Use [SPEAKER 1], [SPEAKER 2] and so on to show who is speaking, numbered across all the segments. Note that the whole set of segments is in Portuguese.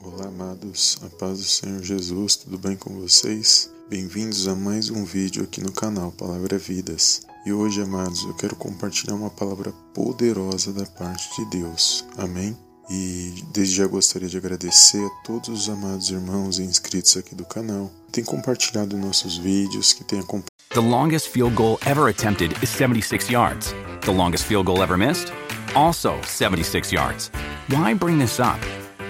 [SPEAKER 1] Olá, amados, a paz do Senhor Jesus, tudo bem com vocês? Bem-vindos a mais um vídeo aqui no canal Palavra Vidas. E hoje, amados, eu quero compartilhar uma palavra poderosa da parte de Deus. Amém? E desde já gostaria de agradecer a todos os amados irmãos e inscritos aqui do canal, que têm compartilhado nossos vídeos, que têm acompanhado.
[SPEAKER 2] The longest field goal ever attempted is 76 yards. The longest field goal ever missed? Also 76 yards. Why bring this up?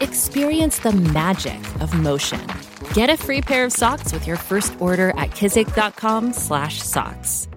[SPEAKER 3] Experience the magic of motion. Get a free pair of socks with your first order at kizik.com/socks.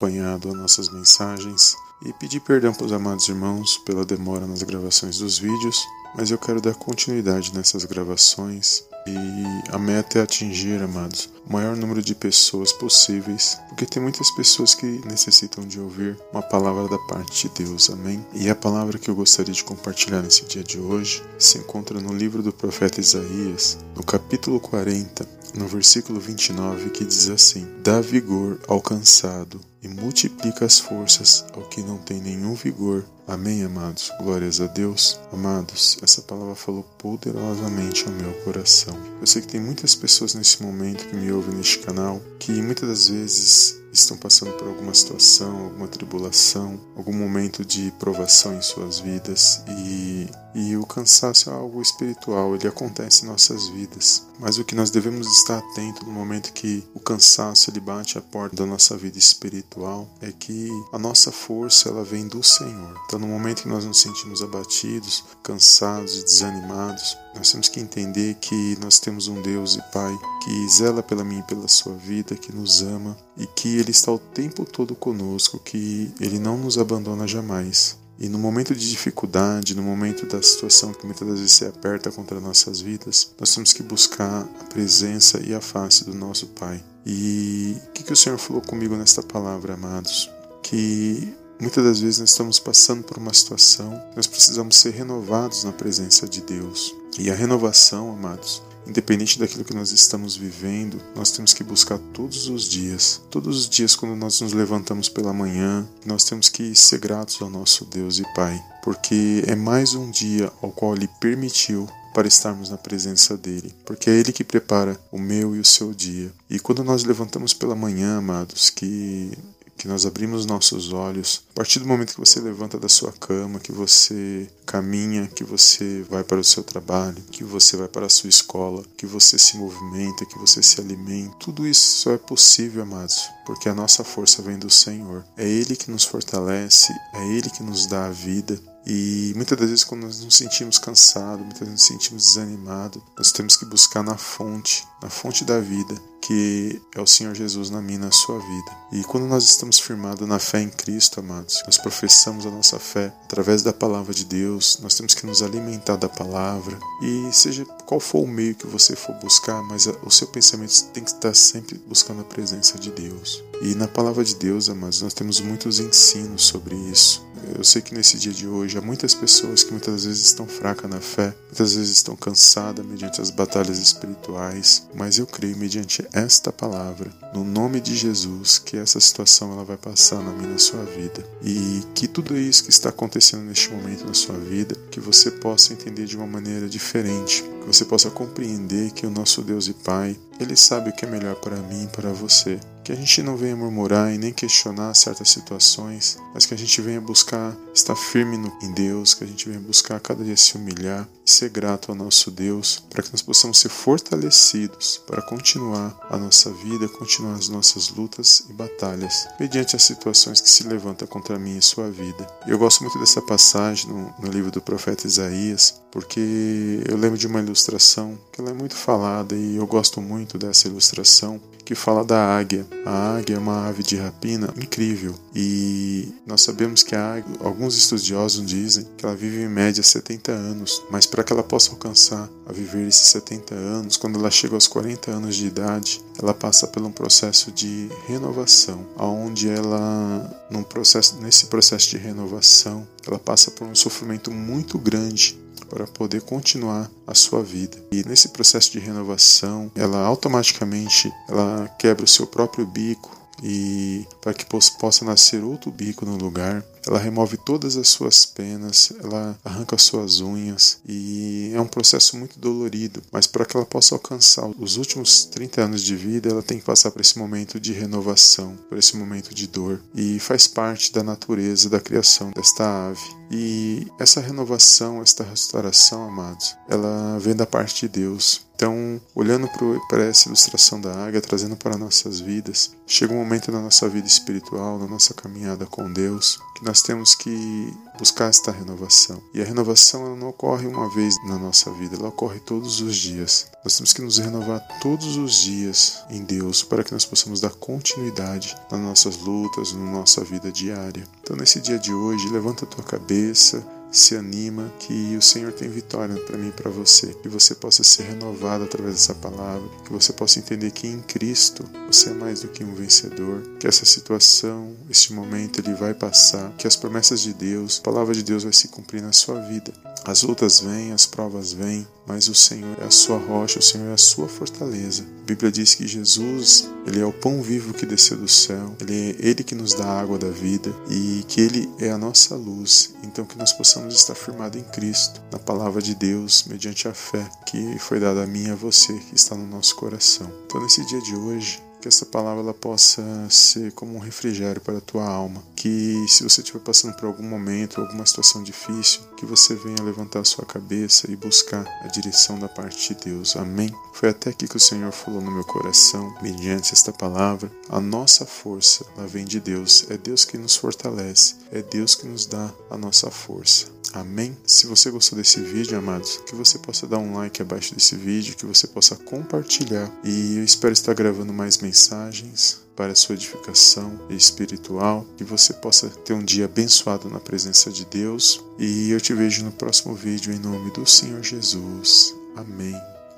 [SPEAKER 1] acompanhado as nossas mensagens e pedir perdão para os amados irmãos pela demora nas gravações dos vídeos, mas eu quero dar continuidade nessas gravações e a meta é atingir, amados, o maior número de pessoas possíveis, porque tem muitas pessoas que necessitam de ouvir uma palavra da parte de Deus, amém? E a palavra que eu gostaria de compartilhar nesse dia de hoje se encontra no livro do profeta Isaías, no capítulo 40, no versículo 29, que diz assim: Dá vigor ao cansado e multiplica as forças ao que não tem nenhum vigor. Amém, amados? Glórias a Deus. Amados, essa palavra falou poderosamente ao meu coração. Eu sei que tem muitas pessoas nesse momento que me ouvem neste canal que muitas das vezes estão passando por alguma situação, alguma tribulação, algum momento de provação em suas vidas e, e o cansaço é algo espiritual, ele acontece em nossas vidas. Mas o que nós devemos estar atento no momento que o cansaço ele bate a porta da nossa vida espiritual é que a nossa força ela vem do Senhor. Então no momento que nós nos sentimos abatidos, cansados e desanimados, nós temos que entender que nós temos um Deus e Pai que zela pela mim e pela sua vida, que nos ama e que Ele está o tempo todo conosco, que Ele não nos abandona jamais. E no momento de dificuldade, no momento da situação que muitas vezes se aperta contra nossas vidas, nós temos que buscar a presença e a face do nosso Pai. E o que, que o Senhor falou comigo nesta palavra, amados? Que Muitas das vezes nós estamos passando por uma situação, nós precisamos ser renovados na presença de Deus. E a renovação, amados, independente daquilo que nós estamos vivendo, nós temos que buscar todos os dias. Todos os dias, quando nós nos levantamos pela manhã, nós temos que ser gratos ao nosso Deus e Pai, porque é mais um dia ao qual Ele permitiu para estarmos na presença dele, porque é ele que prepara o meu e o seu dia. E quando nós levantamos pela manhã, amados, que que nós abrimos nossos olhos. A partir do momento que você levanta da sua cama, que você caminha, que você vai para o seu trabalho, que você vai para a sua escola, que você se movimenta, que você se alimenta, tudo isso só é possível, amados, porque a nossa força vem do Senhor. É Ele que nos fortalece, é Ele que nos dá a vida. E muitas das vezes, quando nós nos sentimos cansados, muitas vezes nos sentimos desanimados, nós temos que buscar na fonte, na fonte da vida, que é o Senhor Jesus na minha na sua vida. E quando nós estamos firmados na fé em Cristo, amados, nós professamos a nossa fé através da palavra de Deus, nós temos que nos alimentar da palavra. E seja qual for o meio que você for buscar, mas o seu pensamento tem que estar sempre buscando a presença de Deus. E na palavra de Deus, amados, nós temos muitos ensinos sobre isso. Eu sei que nesse dia de hoje há muitas pessoas que muitas vezes estão fracas na fé, muitas vezes estão cansadas mediante as batalhas espirituais, mas eu creio mediante esta palavra, no nome de Jesus, que essa situação ela vai passar na minha na sua vida e que tudo isso que está acontecendo neste momento na sua vida, que você possa entender de uma maneira diferente, que você possa compreender que o nosso Deus e Pai, ele sabe o que é melhor para mim e para você. Que a gente não venha murmurar e nem questionar certas situações, mas que a gente venha buscar estar firme em Deus, que a gente venha buscar cada dia se humilhar e ser grato ao nosso Deus, para que nós possamos ser fortalecidos para continuar a nossa vida, continuar as nossas lutas e batalhas, mediante as situações que se levantam contra mim e sua vida. Eu gosto muito dessa passagem no, no livro do profeta Isaías, porque eu lembro de uma ilustração que ela é muito falada e eu gosto muito dessa ilustração que fala da águia. A águia é uma ave de rapina incrível e nós sabemos que a águia, alguns estudiosos dizem que ela vive em média 70 anos, mas para que ela possa alcançar a viver esses 70 anos, quando ela chega aos 40 anos de idade, ela passa por um processo de renovação, aonde ela num processo nesse processo de renovação, ela passa por um sofrimento muito grande para poder continuar a sua vida. E nesse processo de renovação, ela automaticamente ela quebra o seu próprio bico e para que possa nascer outro bico no lugar. Ela remove todas as suas penas, ela arranca suas unhas e é um processo muito dolorido, mas para que ela possa alcançar os últimos 30 anos de vida, ela tem que passar por esse momento de renovação, por esse momento de dor e faz parte da natureza da criação desta ave. E essa renovação, esta restauração, amados, ela vem da parte de Deus. Então, olhando para essa ilustração da águia, trazendo para nossas vidas, chega um momento na nossa vida espiritual, na nossa caminhada com Deus, que nós temos que buscar esta renovação. E a renovação ela não ocorre uma vez na nossa vida, ela ocorre todos os dias. Nós temos que nos renovar todos os dias em Deus para que nós possamos dar continuidade nas nossas lutas, na nossa vida diária. Então, nesse dia de hoje, levanta a tua cabeça, se anima que o Senhor tem vitória para mim e para você, que você possa ser renovado através dessa palavra, que você possa entender que em Cristo você é mais do que um vencedor, que essa situação, este momento ele vai passar, que as promessas de Deus, a palavra de Deus vai se cumprir na sua vida. As lutas vêm, as provas vêm, mas o Senhor é a sua rocha, o Senhor é a sua fortaleza. A Bíblia diz que Jesus, ele é o pão vivo que desceu do céu, ele é ele que nos dá a água da vida e que ele é a nossa luz. Então que nós possamos estar firmados em Cristo, na palavra de Deus, mediante a fé que foi dada a mim e a você que está no nosso coração. Então nesse dia de hoje, que essa palavra ela possa ser como um refrigério para a tua alma. Que se você estiver passando por algum momento, alguma situação difícil, que você venha levantar a sua cabeça e buscar a direção da parte de Deus. Amém? Foi até aqui que o Senhor falou no meu coração, mediante esta palavra. A nossa força, ela vem de Deus. É Deus que nos fortalece. É Deus que nos dá a nossa força. Amém? Se você gostou desse vídeo, amados, que você possa dar um like abaixo desse vídeo, que você possa compartilhar. E eu espero estar gravando mais mensagens para a sua edificação espiritual, que você possa ter um dia abençoado na presença de Deus. E eu te vejo no próximo vídeo em nome do Senhor Jesus. Amém,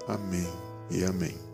[SPEAKER 1] amém e amém.